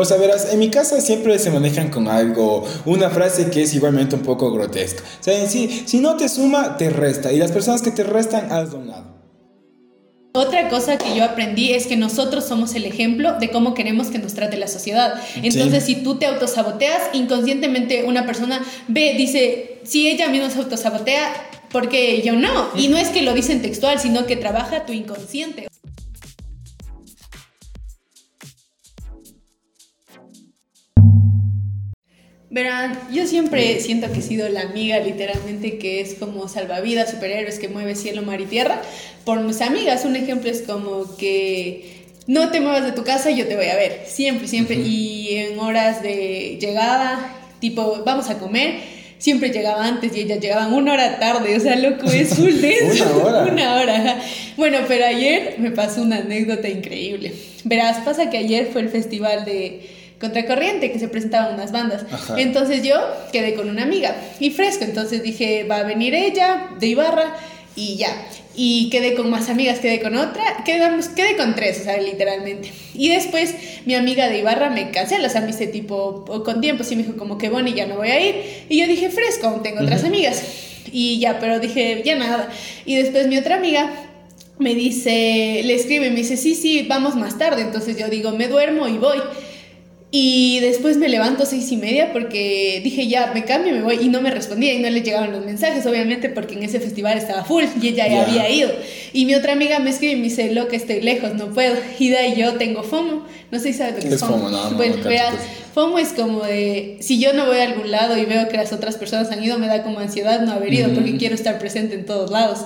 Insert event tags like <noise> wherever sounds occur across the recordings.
O sea, verás, en mi casa siempre se manejan con algo, una frase que es igualmente un poco grotesca. O sea, en sí, si no te suma, te resta. Y las personas que te restan, has donado. Otra cosa que yo aprendí es que nosotros somos el ejemplo de cómo queremos que nos trate la sociedad. Entonces, si tú te autosaboteas, inconscientemente una persona ve, dice, si ella misma se autosabotea, porque yo no. Y no es que lo dicen textual, sino que trabaja tu inconsciente. Verán, yo siempre siento que he sido la amiga literalmente que es como salvavidas, superhéroes que mueve cielo, mar y tierra. Por mis amigas, un ejemplo es como que no te muevas de tu casa y yo te voy a ver, siempre, siempre. Y en horas de llegada, tipo, vamos a comer, siempre llegaba antes y ellas llegaban una hora tarde, o sea, loco, es <laughs> full una hora. una hora. Bueno, pero ayer me pasó una anécdota increíble. Verás, pasa que ayer fue el festival de contracorriente, que se presentaban unas bandas. Entonces yo quedé con una amiga y fresco, entonces dije, va a venir ella de Ibarra y ya. Y quedé con más amigas, quedé con otra, quedamos, quedé con tres, o sea, literalmente. Y después mi amiga de Ibarra me cancela, o sea, me dice tipo, con tiempo, sí me dijo como que y ya no voy a ir. Y yo dije, fresco, aún tengo otras amigas. Y ya, pero dije, ya nada. Y después mi otra amiga me dice, le escribe, me dice, sí, sí, vamos más tarde. Entonces yo digo, me duermo y voy. Y después me levanto seis y media porque dije ya, me cambio y me voy. Y no me respondía y no le llegaban los mensajes, obviamente, porque en ese festival estaba full y ella ya había ido. Y mi otra amiga me escribe y me dice, lo que estoy lejos, no puedo. Y de ahí yo tengo FOMO. No sé si sabes lo que es, FOMO. No, bueno, FOMO es como de, si yo no voy a algún lado y veo que las otras personas han ido, me da como ansiedad no haber ido porque quiero estar presente en todos lados.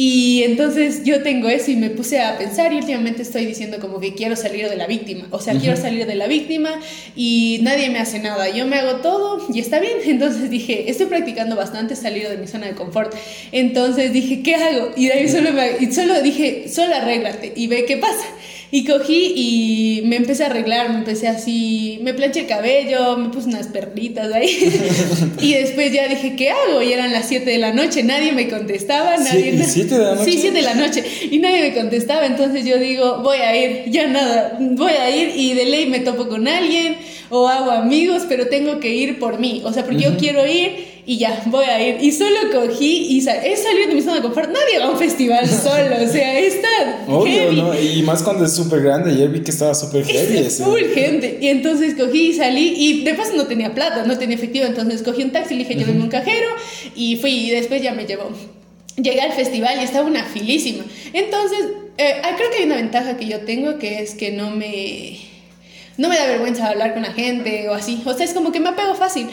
Y entonces yo tengo eso y me puse a pensar y últimamente estoy diciendo como que quiero salir de la víctima, o sea, quiero salir de la víctima y nadie me hace nada, yo me hago todo y está bien. <laughs> Entonces dije, estoy practicando bastante salir de mi zona de confort. Entonces dije, ¿qué hago? Y de ahí solo, me, y solo dije, solo arréglate y ve qué pasa. Y cogí y me empecé a arreglar, me empecé así, me planché el cabello, me puse unas perlitas ahí. <laughs> y después ya dije, ¿qué hago? Y eran las 7 de la noche, nadie me contestaba, nadie... Sí, ¿7 de la noche? Sí, 7 de la noche. Y nadie me contestaba, entonces yo digo, voy a ir, ya nada, voy a ir y de ley me topo con alguien o hago amigos, pero tengo que ir por mí. O sea, porque yo quiero ir y ya, voy a ir. Y solo cogí y sal he salido de mi zona de confort. Nadie va a un festival <laughs> solo, o sea, está Obvio, ¿no? Y más cuando es súper grande, ayer vi que estaba súper heavy. Es full gente. Y entonces cogí y salí y de paso no tenía plata, no tenía efectivo, entonces cogí un taxi, le dije, lléveme un cajero y fui y después ya me llevó. Llegué al festival y estaba una filísima. Entonces, eh, ah, creo que hay una ventaja que yo tengo que es que no me no me da vergüenza hablar con la gente o así. O sea, es como que me apego fácil.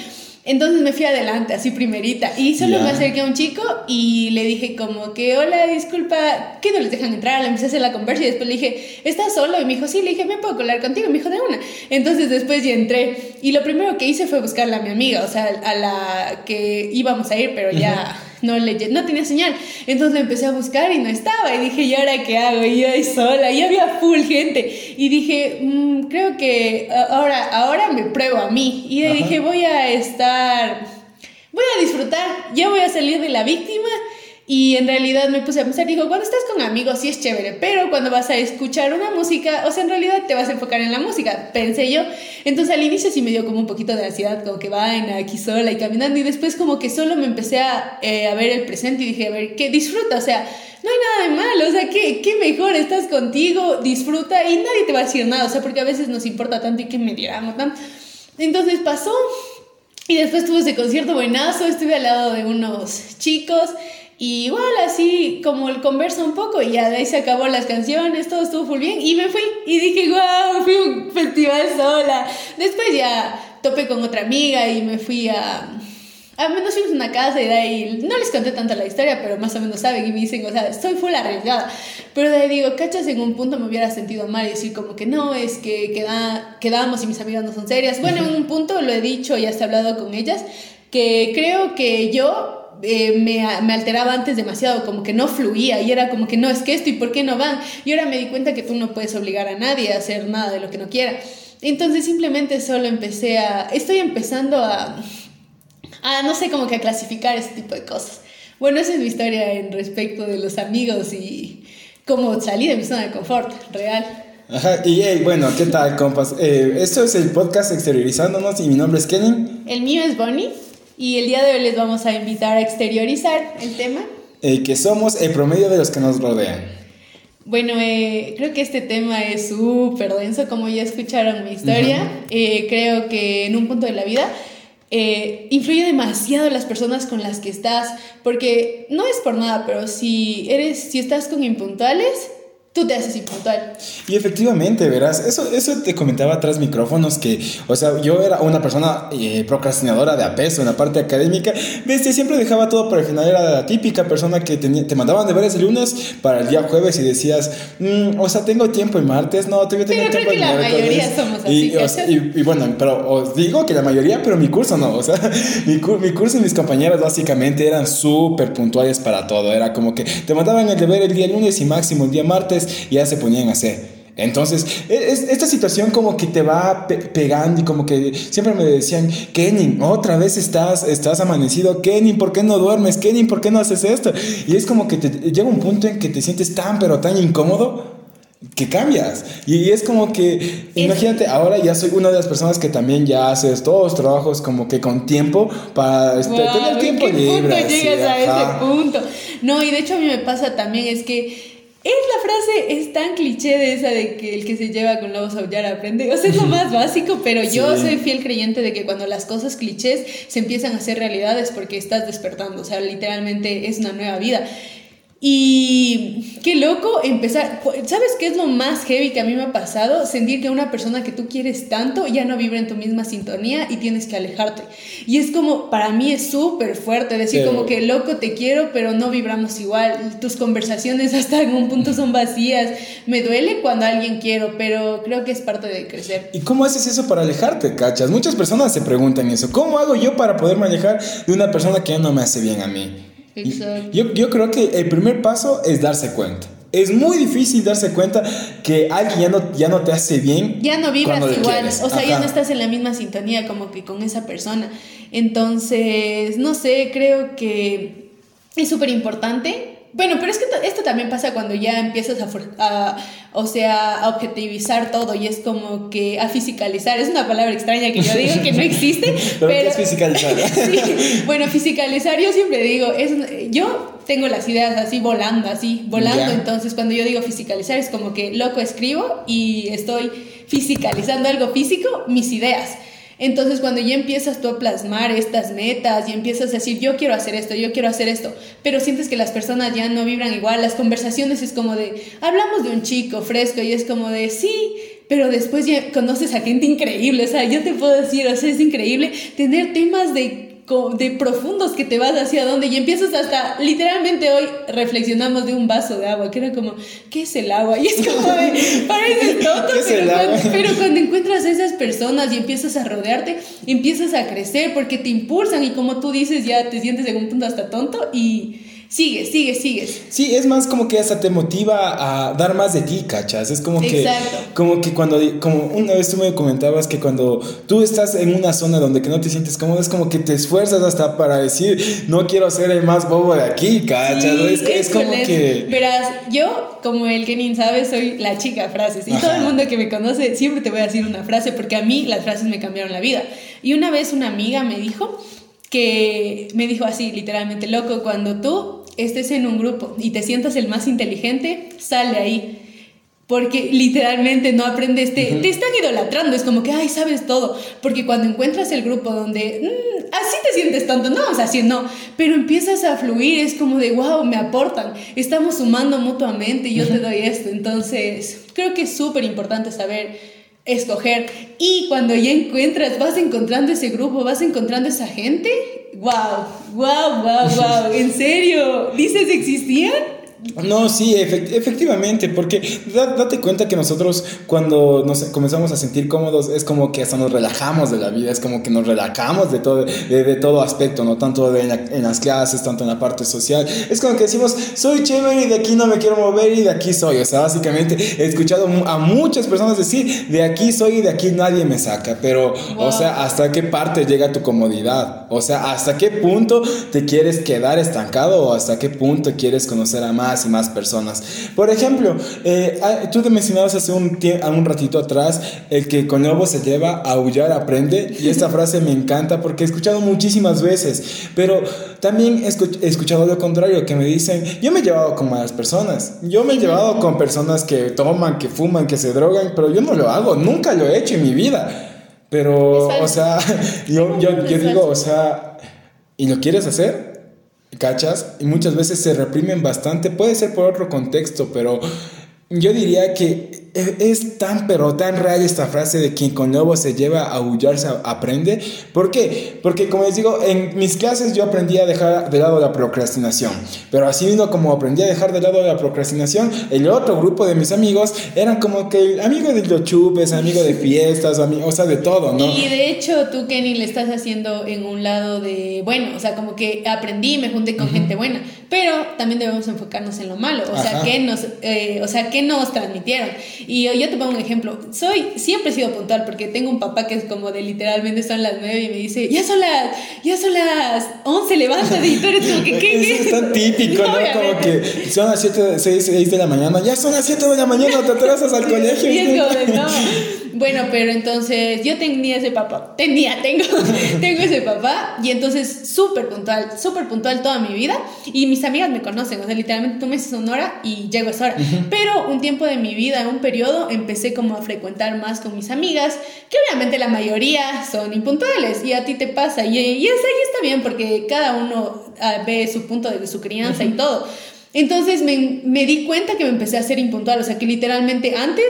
Entonces me fui adelante, así primerita. Y solo me acerqué a un chico y le dije como que, hola, disculpa, ¿qué no les dejan entrar? Le empecé a hacer la conversa y después le dije, ¿estás solo? Y me dijo, sí, le dije, ¿me puedo colar contigo? Y me dijo, de una. Entonces después ya entré. Y lo primero que hice fue buscarle a mi amiga, o sea, a la que íbamos a ir, pero ya <laughs> no, le, no tenía señal. Entonces empecé a buscar y no estaba. Y dije, ¿y ahora qué hago? Y yo ahí sola, y había full gente. Y dije, mm, creo que ahora, ahora me pruebo a mí. Y dije, voy a estar, voy a disfrutar, ya voy a salir de la víctima y en realidad me puse a pensar, digo, cuando estás con amigos sí es chévere, pero cuando vas a escuchar una música, o sea, en realidad te vas a enfocar en la música, pensé yo. Entonces al inicio sí me dio como un poquito de ansiedad, como que vaina aquí sola y caminando, y después como que solo me empecé a, eh, a ver el presente y dije, a ver, ¿qué disfruta? O sea, no hay nada de malo, o sea, ¿qué, qué mejor, estás contigo, disfruta y nadie te va a decir nada, o sea, porque a veces nos importa tanto y que me dirán, tanto. Entonces pasó, y después tuve ese concierto buenazo, estuve al lado de unos chicos y igual así como el conversa un poco y ya de ahí se acabó las canciones, todo estuvo full bien y me fui y dije, wow, fui a un festival sola. Después ya topé con otra amiga y me fui a... A menos fuimos a una casa y de ahí no les conté tanto la historia, pero más o menos saben y me dicen, o sea, estoy full arriesgada. Pero de ahí digo, cachas, en un punto me hubiera sentido mal y decir como que no, es que queda, quedamos y mis amigas no son serias. Bueno, en un punto lo he dicho y hasta he hablado con ellas, que creo que yo eh, me, me, alteraba antes demasiado, como que no fluía y era como que no, es que esto y por qué no van. Y ahora me di cuenta que tú no puedes obligar a nadie a hacer nada de lo que no quiera. Entonces simplemente solo empecé a, estoy empezando a, a, no sé, como que a clasificar ese tipo de cosas. Bueno, esa es mi historia en respecto de los amigos y cómo salí de mi zona de confort real. Ajá, y hey, bueno, ¿qué tal, compas? Eh, esto es el podcast Exteriorizándonos y mi nombre es Kenny. El mío es Bonnie y el día de hoy les vamos a invitar a exteriorizar el tema. Eh, que somos el promedio de los que nos rodean. Bueno, eh, creo que este tema es súper denso, como ya escucharon mi historia. Eh, creo que en un punto de la vida eh, influye demasiado las personas con las que estás, porque no es por nada, pero si eres, si estás con impuntuales, tú te haces impuntual. Y efectivamente, verás, eso, eso te comentaba tras micrófonos que, o sea, yo era una persona eh, procrastinadora de apeso en la parte académica, desde siempre dejaba todo para el final, era la típica persona que tenía, te mandaban deberes el lunes para el día jueves y decías, "Mm, o sea, tengo tiempo el martes, no, tengo Pero tiempo creo que el la miércoles". mayoría somos así, Y, o- ¿cachas? y, y bueno, pero os digo que la mayoría, pero mi curso no, o sea, <laughs> mi, mi curso y mis compañeras básicamente eran súper puntuales para todo, era como que te mandaban el deber el día lunes y máximo el día martes y ya se ponían a hacer. Entonces, e- es- esta situación como que te va pe- pegando y como que siempre me decían, Kenin, otra vez estás, estás amanecido, Kenin, ¿por qué no duermes? Kenin, ¿por qué no haces esto? Y es como que te, llega un punto en que te sientes tan, pero tan incómodo que cambias. Y es como que, imagínate, ahora ya soy una de las personas que también ya haces todos los trabajos como que con tiempo para este, tener ¿en tiempo qué libre. punto así, llegas a ajá. ese punto? No, y de hecho a mí me pasa también, es que es la frase, es tan cliché de esa de que el que se lleva con lobos a aullar aprende. O sea, es lo <laughs> más básico, pero yo soy fiel creyente de que cuando las cosas clichés se empiezan a hacer realidades porque estás despertando. O sea, literalmente es una nueva vida. Y qué loco empezar. ¿Sabes qué es lo más heavy que a mí me ha pasado? Sentir que una persona que tú quieres tanto ya no vibra en tu misma sintonía y tienes que alejarte. Y es como, para mí es súper fuerte decir como que loco te quiero, pero no vibramos igual. Tus conversaciones hasta en un punto son vacías. Me duele cuando a alguien quiero, pero creo que es parte de crecer. ¿Y cómo haces eso para alejarte, cachas? Muchas personas se preguntan eso. ¿Cómo hago yo para poderme alejar de una persona que ya no me hace bien a mí? Exacto. Yo, yo creo que el primer paso es darse cuenta. Es muy difícil darse cuenta que alguien ya no, ya no te hace bien. ya no vibras igual, quieres. o sea, ya no estás en la misma sintonía como que con esa persona. Entonces, no sé, creo que es súper importante. Bueno, pero es que to- esto también pasa cuando ya empiezas a, o sea, a objetivizar todo y es como que a fisicalizar. Es una palabra extraña que yo digo que no existe, <laughs> Pero ¿qué pero... es fiscalizar? <laughs> Sí, bueno, fisicalizar, yo siempre digo, es, yo tengo las ideas así volando, así, volando, Ya. entonces cuando yo digo fisicalizar es como que loco escribo y estoy fisicalizando algo físico, mis ideas. Entonces cuando ya empiezas tú a plasmar estas metas y empiezas a decir yo quiero hacer esto, yo quiero hacer esto, pero sientes que las personas ya no vibran igual, las conversaciones es como de, hablamos de un chico fresco y es como de, sí, pero después ya conoces a gente increíble, o sea, yo te puedo decir, o sea, es increíble tener temas de de profundos que te vas hacia dónde y empiezas hasta literalmente hoy reflexionamos de un vaso de agua que era como ¿qué es el agua? <laughs> y es como de parece <laughs> tonto ¿Qué es pero cuando, pero cuando encuentras a esas personas y empiezas a rodearte empiezas a crecer porque te impulsan y como tú dices ya te sientes en un punto hasta tonto y sigues, sigues, sigues Sí, es más como que hasta te motiva a dar más de ti, cachas. Es como que, Exacto. como que cuando, como una vez tú me comentabas que cuando tú estás en una zona donde que no te sientes cómodo, es como que te esfuerzas hasta para decir, no quiero ser el más bobo de aquí, cachas. Sí, es, que- es como excelente. que... Verás, yo, como el Kenin sabe, soy la chica frases. Y todo Ajá. el mundo que me conoce siempre te voy a decir una frase porque a mí las frases me cambiaron la vida. Y una vez una amiga me dijo que me dijo así, literalmente, loco, cuando tú estés en un grupo y te sientas el más inteligente, sal de ahí. Porque literalmente no aprendes, te, te están idolatrando, es como que, ay, sabes todo. Porque cuando encuentras el grupo donde mm, así te sientes tanto, no, o sea, así no, pero empiezas a fluir, es como de, wow, me aportan, estamos sumando mutuamente yo te doy esto. Entonces, creo que es súper importante saber escoger. Y cuando ya encuentras, vas encontrando ese grupo, vas encontrando esa gente, wow, wow, wow, wow, ¿en serio? ¿Dices existían? No, sí, efect- efectivamente, porque da- date cuenta que nosotros cuando nos comenzamos a sentir cómodos es como que hasta nos relajamos de la vida, es como que nos relajamos de todo, de, de todo aspecto, no tanto de en, la- en las clases, tanto en la parte social. Es como que decimos, soy chévere y de aquí no me quiero mover y de aquí soy. O sea, básicamente he escuchado a muchas personas decir, de aquí soy y de aquí nadie me saca, pero, o sea, ¿hasta qué parte llega tu comodidad? O sea, ¿hasta qué punto te quieres quedar estancado o hasta qué punto quieres conocer a más más y más personas. Por ejemplo, eh, ah, tú te mencionabas hace un, un ratito atrás el que con lobo se lleva, a aullar aprende, y esta <laughs> frase me encanta porque he escuchado muchísimas veces, pero también he escuchado lo contrario, que me dicen, yo me he llevado con malas personas, yo me he llevado con personas que toman, que fuman, que se drogan, pero yo no lo hago, nunca lo he hecho en mi vida. Pero, o sea, <laughs> yo, yo, yo digo, o sea, ¿y lo quieres hacer? ¿Cachas? Y muchas veces se reprimen bastante, puede ser por otro contexto, pero yo diría que es tan pero tan real esta frase de quien con lobo se lleva a aullarse aprende. ¿Por qué? Porque como les digo, en mis clases yo aprendí a dejar de lado la procrastinación. Pero así mismo como aprendí a dejar de lado la procrastinación, el otro grupo de mis amigos eran como que amigo de los chupes, amigo de fiestas, o sea, de todo, ¿no? Y de hecho tú, Kenny, le estás haciendo en un lado de, bueno, o sea, como que aprendí, me junté con gente buena, pero también debemos enfocarnos en lo malo, o sea, ¿qué nos, eh, o sea, ¿qué nos transmitieron? Y yo, te pongo un ejemplo. Soy, siempre he sido puntual porque tengo un papá que es como de literalmente son las nueve y me dice, ya son las, ya son las 11, levántate. Y tú eres como que, ¿qué? Eso es tan típico, ¿no? Como que son las 7, 6, 6 de la mañana, ya son las 7 de la mañana, te atrasas al colegio. Y es como <laughs> no. Bueno, pero entonces yo tenía ese papá, tenía, tengo, <laughs> tengo ese papá y entonces súper puntual, súper puntual toda mi vida y mis amigas me conocen, o sea, literalmente tú me dices una hora y llego a esa hora. Pero un tiempo de mi vida, un periodo, empecé como a frecuentar más con mis amigas, que obviamente la mayoría son impuntuales y a ti te pasa y, y eso ahí está bien porque cada uno ah, ve su punto de su crianza y todo. Entonces me, me, di cuenta que me empecé a ser impuntual, o sea que literalmente antes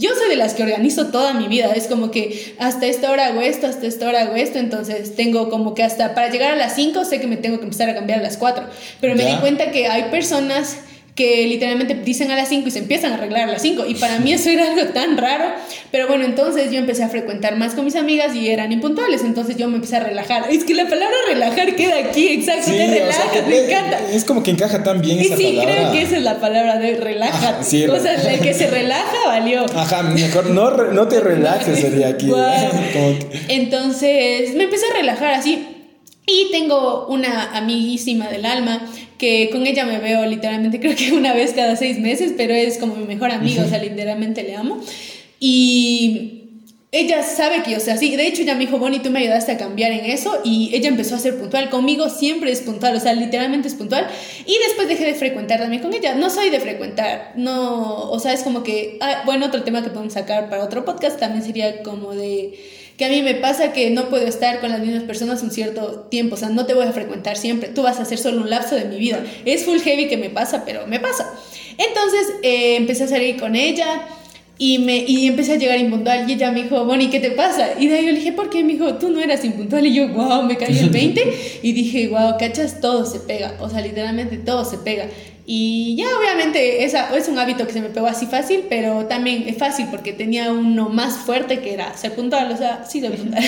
yo soy de las que organizo toda mi vida. Es como que hasta esta hora hago esto, hasta esta hora hago esto. Entonces tengo como que hasta para llegar a las 5 sé que me tengo que empezar a cambiar a las 4. Pero me di cuenta que hay personas que literalmente dicen a las 5 y se empiezan a arreglar a las 5. Y para mí eso era algo tan raro. Pero bueno, entonces yo empecé a frecuentar más con mis amigas y eran impuntuales. Entonces yo me empecé a relajar. Es que la palabra relajar queda aquí, exacto. te relajas, me encanta. Es como que encaja tan bien esa sí, creo que esa es la palabra de relaja. o sea, el que se relaja valió. Ajá, mejor no, no te relajes sería aquí. Entonces me empecé a relajar así. Y tengo una amiguísima del alma que con ella me veo literalmente <laughs> creo que una vez cada seis meses, pero es como mi mejor amiga, o sea, literalmente le amo. Y ella sabe que yo sea así. De hecho, ella me dijo, Bonnie, tú me ayudaste a cambiar en eso. Y ella empezó a ser puntual. Conmigo siempre es puntual, o sea, literalmente es puntual. Y después dejé de frecuentar también con ella. No soy de frecuentar, no, o sea, es como que, ah, bueno, otro tema que podemos sacar para otro podcast también sería como de que a mí me pasa que no puedo estar con las mismas personas un cierto tiempo, o sea, no te voy a frecuentar siempre, tú vas a ser solo un lapso de mi vida. Es full heavy que me pasa, pero me pasa. Entonces eh, empecé a salir con ella y, me, y empecé a llegar impuntual y ella me dijo, Bonnie, ¿qué te pasa? Y de ahí yo le dije, ¿por qué? Me dijo, tú no eras impuntual y yo, wow, me caí el <laughs> 20 y dije, wow, cachas, todo se pega, o sea, literalmente todo se pega. Y ya obviamente esa, es un hábito que se me pegó así fácil, pero también es fácil porque tenía uno más fuerte que era ser puntual, o sea, sí de <laughs> puntual.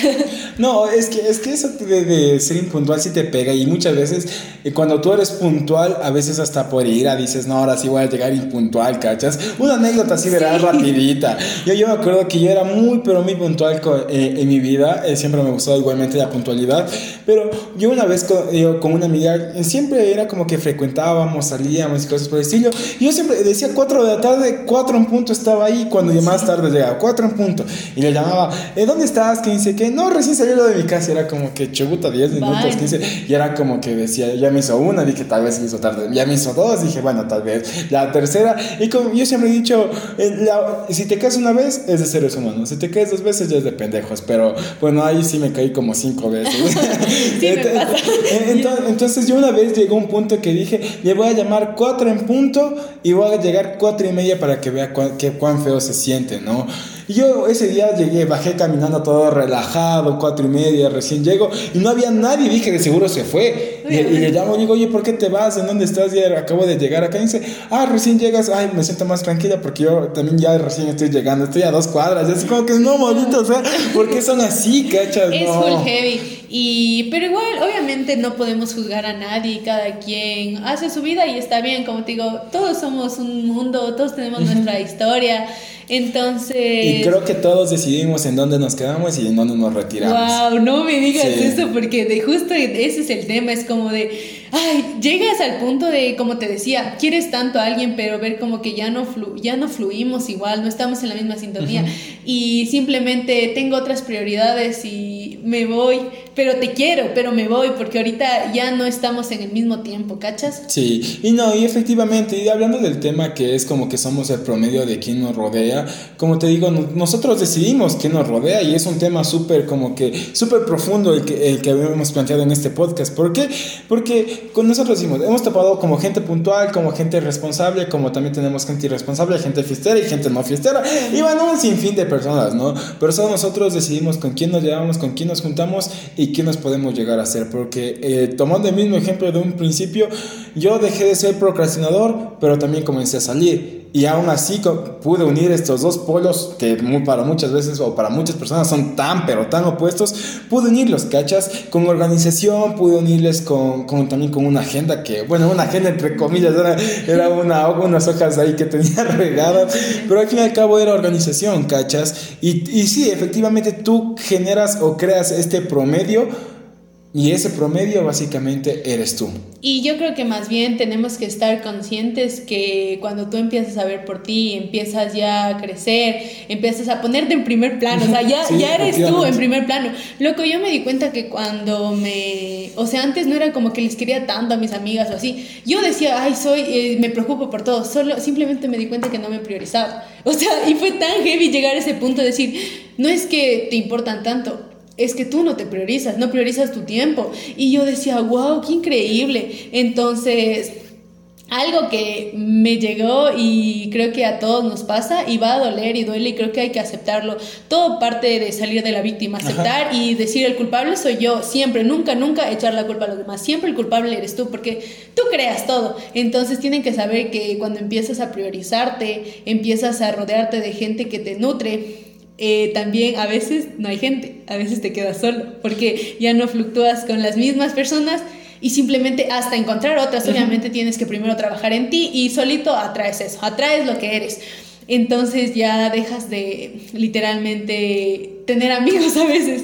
No, es que, es que eso de, de, ser impuntual sí te pega y muchas veces eh, cuando tú eres puntual, a veces hasta por ira dices, no, ahora sí voy a llegar impuntual, ¿cachas? Una anécdota así, verás, rapidita. Yo, yo me acuerdo que yo era muy, pero muy puntual eh, en mi vida, eh, siempre me gustó igualmente la puntualidad, pero yo una vez con, yo, con una amiga, siempre era como que frecuentábamos, salíamos, y cosas por el estilo. Yo siempre decía 4 de la tarde, 4 en punto estaba ahí cuando más tarde llegaba, 4 en punto. Y le llamaba, ¿eh, ¿dónde estás? Que dice que no, recién salió de mi casa. era como que chubuta 10 minutos, 15. Y era como que decía, ya me hizo una, dije tal vez me hizo tarde. Ya me hizo dos, dije, bueno, tal vez. La tercera, y como yo siempre he dicho, eh, si te caes una vez, es de seres humanos. Si te caes dos veces, ya es de pendejos. Pero bueno, ahí sí me caí como cinco veces. <laughs> entonces, entonces yo una vez llegó un punto que dije, le voy a llamar 4 en punto y voy a llegar 4 y media para que vea cuán, cuán feo se siente, ¿no? Y yo ese día llegué, bajé caminando todo relajado, cuatro y media, recién llego, y no había nadie, dije, de seguro se fue. Y, le llamo y digo, oye, ¿por qué te vas? ¿En dónde estás? Ya acabo de llegar acá. Y dice, ah, recién llegas, ay, me siento más tranquila porque yo también ya recién estoy llegando, estoy a dos cuadras. Es como que no, maldito, o sea, ¿por qué son así, cachas? Es full heavy. Y, pero igual, obviamente no podemos juzgar a nadie, cada quien hace su vida y está bien, como te digo, todos somos un mundo, todos tenemos nuestra historia. Entonces. Y creo que todos decidimos en dónde nos quedamos y en dónde nos retiramos. Wow, no me digas eso, porque de justo ese es el tema, es como de ay, llegas al punto de, como te decía, quieres tanto a alguien, pero ver como que ya no, flu ya no fluimos igual, no estamos en la misma sintonía y simplemente tengo otras prioridades y me voy, pero te quiero, pero me voy porque ahorita ya no estamos en el mismo tiempo, ¿cachas? Sí, y no, y efectivamente, y hablando del tema que es como que somos el promedio de quien nos rodea, como te digo, nosotros decidimos quién nos rodea y es un tema súper como que, súper profundo el que, el que habíamos planteado en este podcast. ¿Por qué? Porque con nosotros decimos, hemos tapado como gente puntual, como gente responsable, como también tenemos gente irresponsable, gente fiestera y gente no fiestera, y bueno, un sinfín de personas, ¿no? Pero solo nosotros decidimos con quién nos llevamos, con quién nos juntamos y quién nos podemos llegar a ser. Porque eh, tomando el mismo ejemplo de un principio, yo dejé de ser procrastinador, pero también comencé a salir. Y aún así pude unir estos dos polos que para muchas veces o para muchas personas son tan pero tan opuestos. Pude unirlos, ¿cachas? Con organización, pude unirles con, con también con una agenda que, bueno, una agenda entre comillas, era, era una, unas hojas ahí que tenía <laughs> regadas, pero al fin y al cabo era organización, ¿cachas? Y, y sí, efectivamente tú generas o creas este promedio y ese promedio básicamente eres tú. Y yo creo que más bien tenemos que estar conscientes que cuando tú empiezas a ver por ti, empiezas ya a crecer, empiezas a ponerte en primer plano, o sea, ya, <laughs> ya eres tú en primer plano. Loco, yo me di cuenta que cuando me, o sea, antes no era como que les quería tanto a mis amigas o así. Yo decía, ay, soy, eh, me preocupo por todo, solo simplemente me di cuenta que no me priorizaba. O sea, y fue tan heavy llegar a ese punto de decir, no es que te importan tanto, es que tú no te priorizas, no priorizas tu tiempo. Y yo decía, wow, qué increíble. Entonces, algo que me llegó y creo que a todos nos pasa y va a doler y duele y creo que hay que aceptarlo. Todo parte de salir de la víctima, aceptar y decir el culpable soy yo, siempre, nunca, nunca echar la culpa a los demás, siempre el culpable eres tú porque tú creas todo. Entonces tienen que saber que cuando empiezas a priorizarte, empiezas a rodearte de gente que te nutre, eh, también a veces no hay gente, a veces te quedas solo, porque ya no fluctúas con las mismas personas y simplemente hasta encontrar otras, obviamente tienes que primero trabajar en ti y solito atraes eso, atraes lo que eres. Entonces ya dejas de literalmente tener amigos a veces.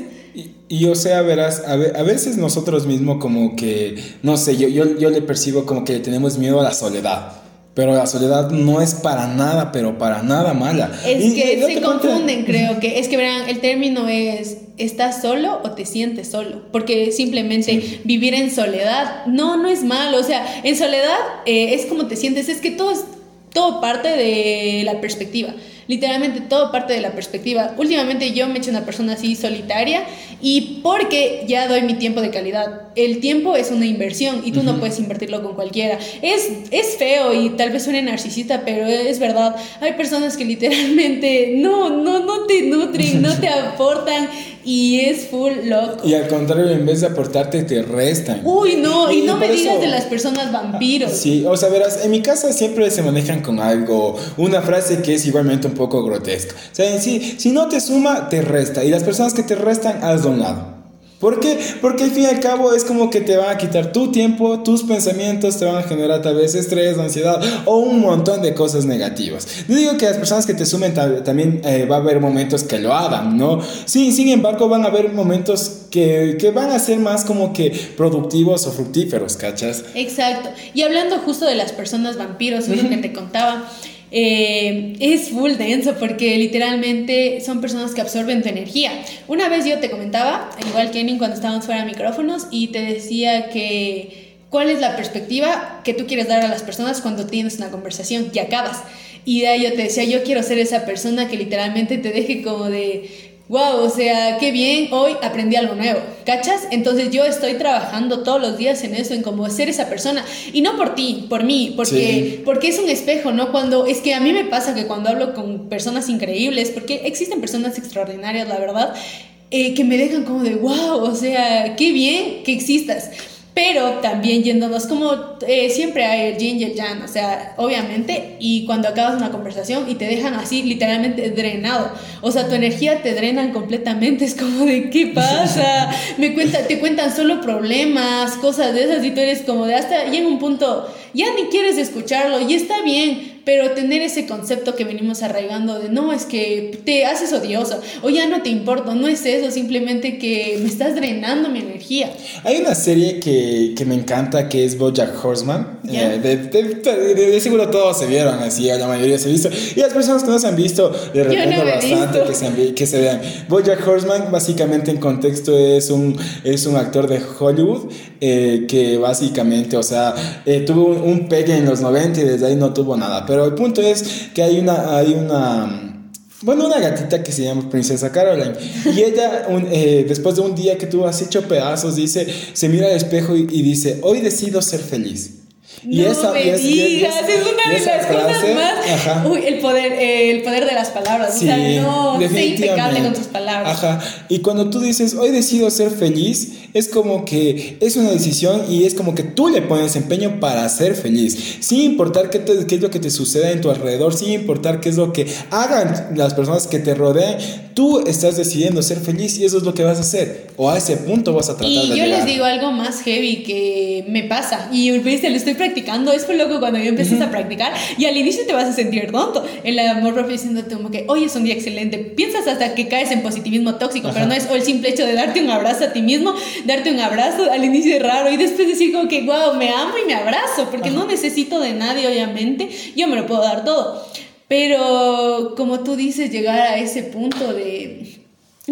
Y, o sea, verás, a, veces nosotros mismos como que, no sé, yo, yo, yo le percibo como que tenemos miedo a la soledad. Pero la soledad no es para nada, pero para nada mala. Es que se confunden, creo que. Es que verán, el término es, ¿estás solo o te sientes solo? Porque simplemente vivir en soledad, no, no es malo. O sea, en soledad eh, es como te sientes, es que todo es todo parte de la perspectiva literalmente todo parte de la perspectiva. Últimamente yo me he hecho una persona así solitaria y porque ya doy mi tiempo de calidad. El tiempo es una inversión y tú no puedes invertirlo con cualquiera. Es, es feo y tal vez suene narcisista, pero es verdad. Hay personas que literalmente no, no, no te nutren, no te <laughs> aportan y es full loco. Y al contrario, en vez de aportarte, te restan. Uy, no, y, no me digas de las personas vampiros. Sí, o sea, verás, en mi casa siempre se manejan con algo, una frase que es igualmente un poco grotesca. O sea, sí, si no te suma, te resta. Y las personas que te restan, un lado. ¿Por qué? Porque al fin y al cabo es como que te van a quitar tu tiempo, tus pensamientos, te van a generar tal vez estrés, ansiedad o un montón de cosas negativas. No digo que las personas que te sumen también eh, va a haber momentos que lo hagan, ¿no? Sí, sin embargo van a haber momentos que, que van a ser más como que productivos o fructíferos, ¿cachas? Exacto. Y hablando justo de las personas vampiros, es lo que te contaba. Eh, es full denso porque literalmente son personas que absorben tu energía. Una vez yo te comentaba, igual Kenny cuando estábamos fuera de micrófonos, y te decía que cuál es la perspectiva que tú quieres dar a las personas cuando tienes una conversación y acabas. Y de ahí yo te decía, yo quiero ser esa persona que literalmente te deje como de wow, o sea, qué bien, hoy aprendí algo nuevo, ¿cachas? Entonces yo estoy trabajando todos los días en eso, en cómo ser esa persona. Y no por ti, por mí, porque, porque es un espejo, ¿no? Cuando, es que a mí me pasa que cuando hablo con personas increíbles, porque existen personas extraordinarias, la verdad, eh, que me dejan como de, wow, o sea, qué bien que existas pero también yéndonos como eh, siempre hay el yin y el yang, o sea, obviamente, y cuando acabas una conversación y te dejan así literalmente drenado, o sea, tu energía te drenan completamente, es como de, ¿qué pasa? Me cuenta, te cuentan solo problemas, cosas de esas, y tú eres como de hasta llega un punto, ya ni quieres escucharlo, y está bien, pero tener ese concepto que venimos arraigando de no, es que te haces odiosa o ya no te importa, no es eso, simplemente que me estás drenando mi energía. Hay una serie que, que me encanta que es Bojack Horseman. Eh, de, de, de, seguro todos se vieron así, la mayoría se ha visto. Y las personas que no se han visto, les recomiendo bastante que se, que se vean. Bojack Horseman, básicamente en contexto, es un, es un actor de Hollywood eh, que básicamente, o sea, eh, tuvo un, un pegue en los 90 y desde ahí no tuvo nada. Pero el punto es que hay una, hay una bueno, una gatita que se llama Princesa Caroline. Y ella, eh, después de un día que tuvo así hecho pedazos, dice, se mira al espejo y, y dice, hoy decido ser feliz. Y no esa, me digas, es, una de las cosas más. Uy, el poder, eh, el poder de las palabras. o sea, no sé impecable con tus palabras. Ajá. Y cuando tú dices, hoy decido ser feliz, es como que es una decisión y es como que tú le pones empeño para ser feliz. Sin importar qué, qué es lo que te suceda en tu alrededor, sin importar qué es lo que hagan las personas que te rodean, tú estás decidiendo ser feliz y eso es lo que vas a hacer. O a ese punto vas a tratar y de yo les digo algo más heavy que me pasa. Y viste, lo estoy practicando. Es fue loco cuando yo empecé a practicar. Y al inicio te vas a sentir tonto. El amor propio diciéndote como que hoy es un día excelente. Piensas hasta que caes en positivismo tóxico, pero no es o el simple hecho de darte un abrazo a ti mismo, darte un abrazo al inicio es raro y después decir como que wow, me amo y me abrazo, porque no necesito de nadie, obviamente. Yo me lo puedo dar todo. Pero como tú dices, llegar a ese punto de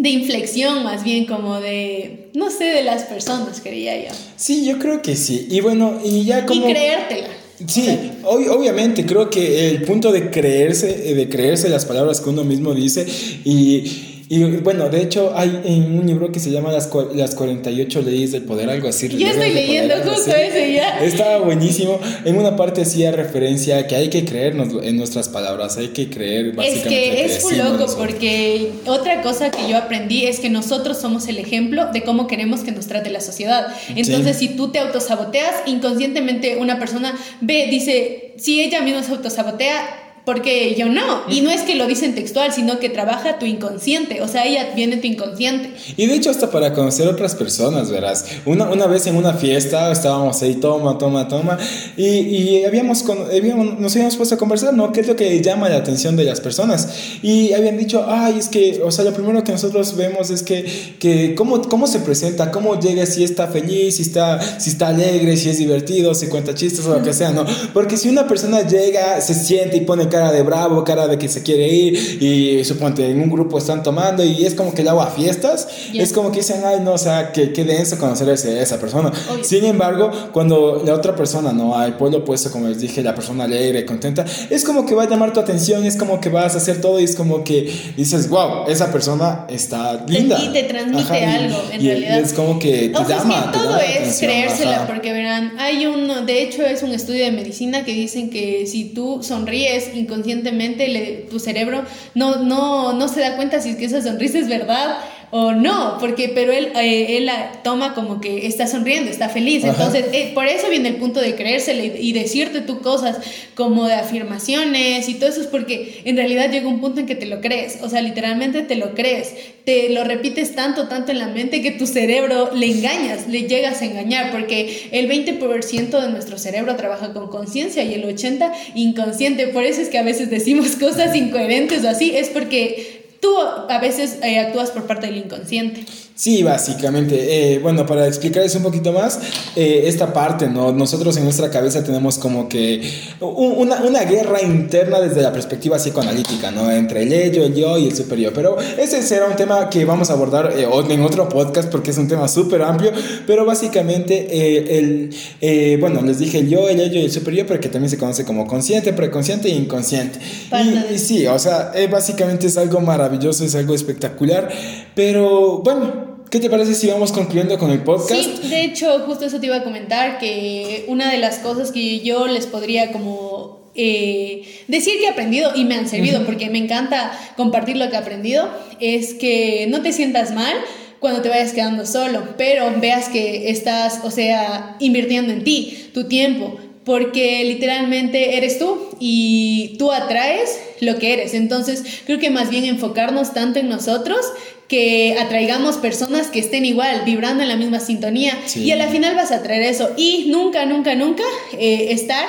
de inflexión más bien como de, no sé, de las personas, quería yo. Sí, yo creo que sí. Y bueno, y ya como... Y creértela. Sí, obviamente creo que el punto de creerse, de creerse las palabras que uno mismo dice y y bueno, de hecho hay en un libro que se llama Las, las 48 leyes del poder, algo así. Yo estoy leyendo justo ese ya. Estaba buenísimo. En una parte hacía referencia a que hay que creernos en nuestras palabras, hay que creer básicamente. Es que es muy loco porque otra cosa que yo aprendí es que nosotros somos el ejemplo de cómo queremos que nos trate la sociedad. Entonces, si tú te autosaboteas, inconscientemente una persona ve, dice, si ella misma se autosabotea, porque yo no. Y no es que lo dicen textual, sino que trabaja tu inconsciente. O sea, ella viene tu inconsciente. Y de hecho, hasta para conocer otras personas, verás. Una, una vez en una fiesta estábamos ahí, toma, toma, toma. Y, y habíamos, habíamos, nos habíamos puesto a conversar, ¿no? ¿Qué es lo que llama la atención de las personas? Y habían dicho, ay, es que, o sea, lo primero que nosotros vemos es que, que cómo, cómo se presenta, cómo llega, si está feliz, si está, si está alegre, si es divertido, si cuenta chistes o lo que sea, ¿no? Porque si una persona llega, se siente y pone cara de bravo, cara de que se quiere ir y suponte en un grupo están tomando y es como que le hago a fiestas, es como que dicen, ay no, o sea, que, qué denso conocer a esa persona. Sin embargo, cuando la otra persona, no, hay pueblo opuesto, como les dije, la persona alegre, contenta, es como que va a llamar tu atención, es como que vas a hacer todo y es como que dices, wow, esa persona está linda. Y te transmite algo, en realidad. es como que te llama. todo es creérsela, porque verán, hay un, de hecho es un estudio de medicina que dicen que si tú sonríes, inconscientemente le, tu cerebro no, no, no se da cuenta si es que esa sonrisa es verdad o no, porque pero él, eh, él la toma como que está sonriendo, está feliz. Entonces, eh, por eso viene el punto de creérsele y decirte tú cosas como de afirmaciones y todo eso es porque en realidad llega un punto en que te lo crees, o sea, literalmente te lo crees, te lo repites tanto, tanto en la mente que tu cerebro le engañas, le llegas a engañar, porque el 20% de nuestro cerebro trabaja con conciencia y el 80% inconsciente. Por eso es que a veces decimos cosas incoherentes o así, es porque tú a veces eh, actúas por parte del inconsciente. Sí, básicamente. Eh, bueno, para explicarles un poquito más, eh, esta parte, ¿no? Nosotros en nuestra cabeza tenemos como que una, una, guerra interna desde la perspectiva psicoanalítica, ¿no? Entre el ello, el yo y el superior. Pero ese será un tema que vamos a abordar eh, en otro podcast porque es un tema súper amplio. Pero básicamente, el, bueno, les dije el yo, el ello y el superior, pero que también se conoce como consciente, preconsciente e inconsciente. Y, y, sí, o sea, básicamente es algo maravilloso, es algo espectacular. Pero bueno. ¿Qué te parece si vamos concluyendo con el podcast? Sí, de hecho, justo eso te iba a comentar, que una de las cosas que yo les podría como eh, decir que he aprendido y me han servido, porque me encanta compartir lo que he aprendido, es que no te sientas mal cuando te vayas quedando solo, pero veas que estás, o sea, invirtiendo en ti, tu tiempo, porque literalmente eres tú y tú atraes lo que eres. Entonces, creo que más bien enfocarnos tanto en nosotros que atraigamos personas que estén igual, vibrando en la misma sintonía. Y a la final vas a traer eso. Y nunca, nunca, nunca eh, estar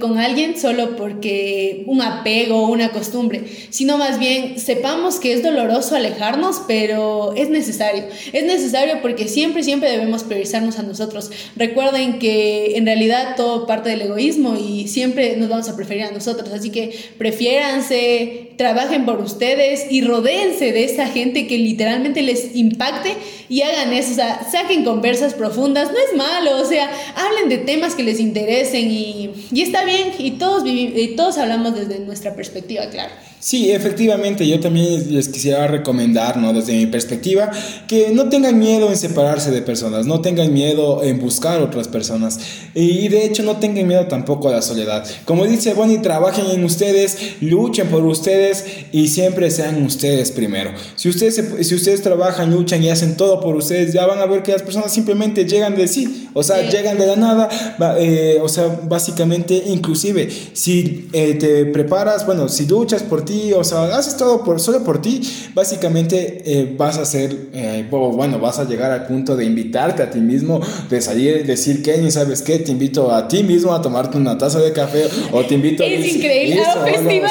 con alguien solo porque un apego o una costumbre, sino más bien sepamos que es doloroso alejarnos, pero es necesario. Es necesario porque siempre, siempre debemos priorizarnos a nosotros. Recuerden que en realidad todo parte del egoísmo y siempre nos vamos a preferir a nosotros, así que prefiéranse, trabajen por ustedes y rodéense de esa gente que literalmente les impacte y hagan eso, o sea, saquen conversas profundas, no es malo, o sea, hablen de temas que les interesen y, y está bien, y todos, y todos hablamos desde nuestra perspectiva, claro. Sí, efectivamente, yo también les quisiera recomendar, ¿no? Desde mi perspectiva, que no tengan miedo en separarse de personas, no tengan miedo en buscar otras personas y de hecho no tengan miedo tampoco a la soledad. Como dice Bonnie, trabajen en ustedes, luchen por ustedes y siempre sean ustedes primero. Si ustedes, si ustedes trabajan, luchan y hacen todo por ustedes, ya van a ver que las personas simplemente llegan de sí, o sea, llegan de la nada, eh, o sea, básicamente, inclusive, si eh, te preparas, bueno, si luchas por ti, o sea, haces todo por, solo por ti, básicamente eh, vas a ser, eh, bueno, vas a llegar al punto de invitarte a ti mismo, de salir, decir, Kenny, ¿sabes qué? Te invito a ti mismo a tomarte una taza de café o te invito a... Es increíble, a un festival.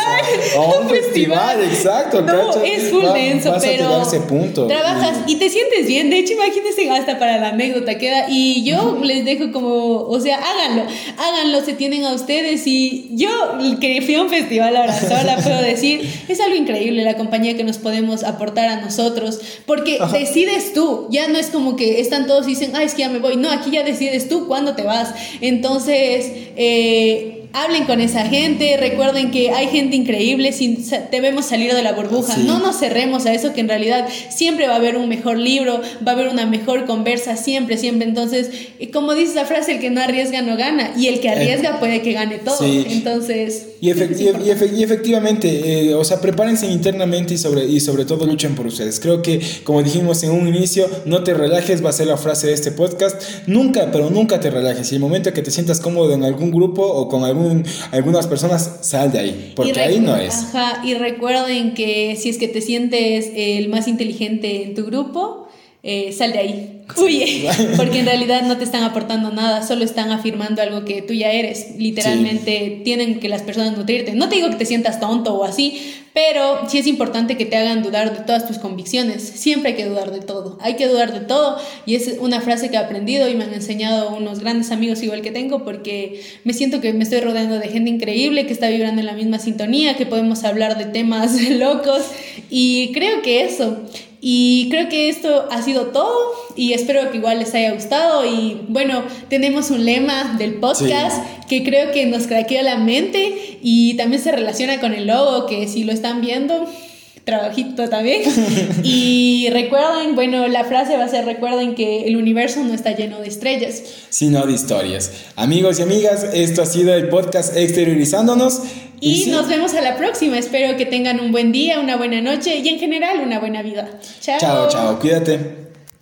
a un <laughs> festival, exacto. No, es full denso, vas pero... A llegar a ese punto. Trabajas y te sientes bien, de hecho, imagínense hasta para la anécdota queda, y yo les dejo como, o sea, háganlo, háganlo, se tienen a ustedes y yo que fui a un festival ahora sola puedo decir es algo increíble la compañía que nos podemos aportar a nosotros, porque decides tú, ya no es como que están todos y dicen, ay, es que ya me voy, no, aquí ya decides tú cuándo te vas. Entonces, eh, hablen con esa gente, recuerden que hay gente increíble, sin, debemos salir de la burbuja, no nos cerremos a eso que en realidad siempre va a haber un mejor libro, va a haber una mejor conversa, siempre, siempre. Entonces, eh, como dice la frase, el que no arriesga no gana y el que arriesga puede que gane todo. Entonces... Y, efectivamente, eh, o sea, prepárense internamente y sobre, y sobre todo luchen por ustedes. Creo que, como dijimos en un inicio, no te relajes, va a ser la frase de este podcast. Nunca, pero nunca te relajes. Y el momento que te sientas cómodo en algún grupo o con algún algunas personas, sal de ahí, porque ahí no es. Ajá, y recuerden que si es que te sientes el más inteligente en tu grupo, eh, sal de ahí. <laughs> Huye, <laughs> porque en realidad no te están aportando nada, solo están afirmando algo que tú ya eres. Literalmente tienen que las personas nutrirte. No te digo que te sientas tonto o así, pero sí es importante que te hagan dudar de todas tus convicciones. Siempre hay que dudar de todo. Hay que dudar de todo. Y es una frase que he aprendido y me han enseñado unos grandes amigos igual que tengo porque me siento que me estoy rodeando de gente increíble que está vibrando en la misma sintonía, que podemos hablar de temas <laughs> locos. Y creo que eso. Y creo que esto ha sido todo y espero que igual les haya gustado. Y bueno, tenemos un lema del podcast que creo que nos craquea la mente y también se relaciona con el logo, que si lo están viendo, trabajito también. <laughs> y recuerden, bueno, la frase va a ser, recuerden que el universo no está lleno de estrellas. Sino de historias. Amigos y amigas, esto ha sido el podcast Exteriorizándonos. Y, nos vemos a la próxima. Espero que tengan un buen día, una buena noche y en general una buena vida. Chao. Chao, chao. Cuídate.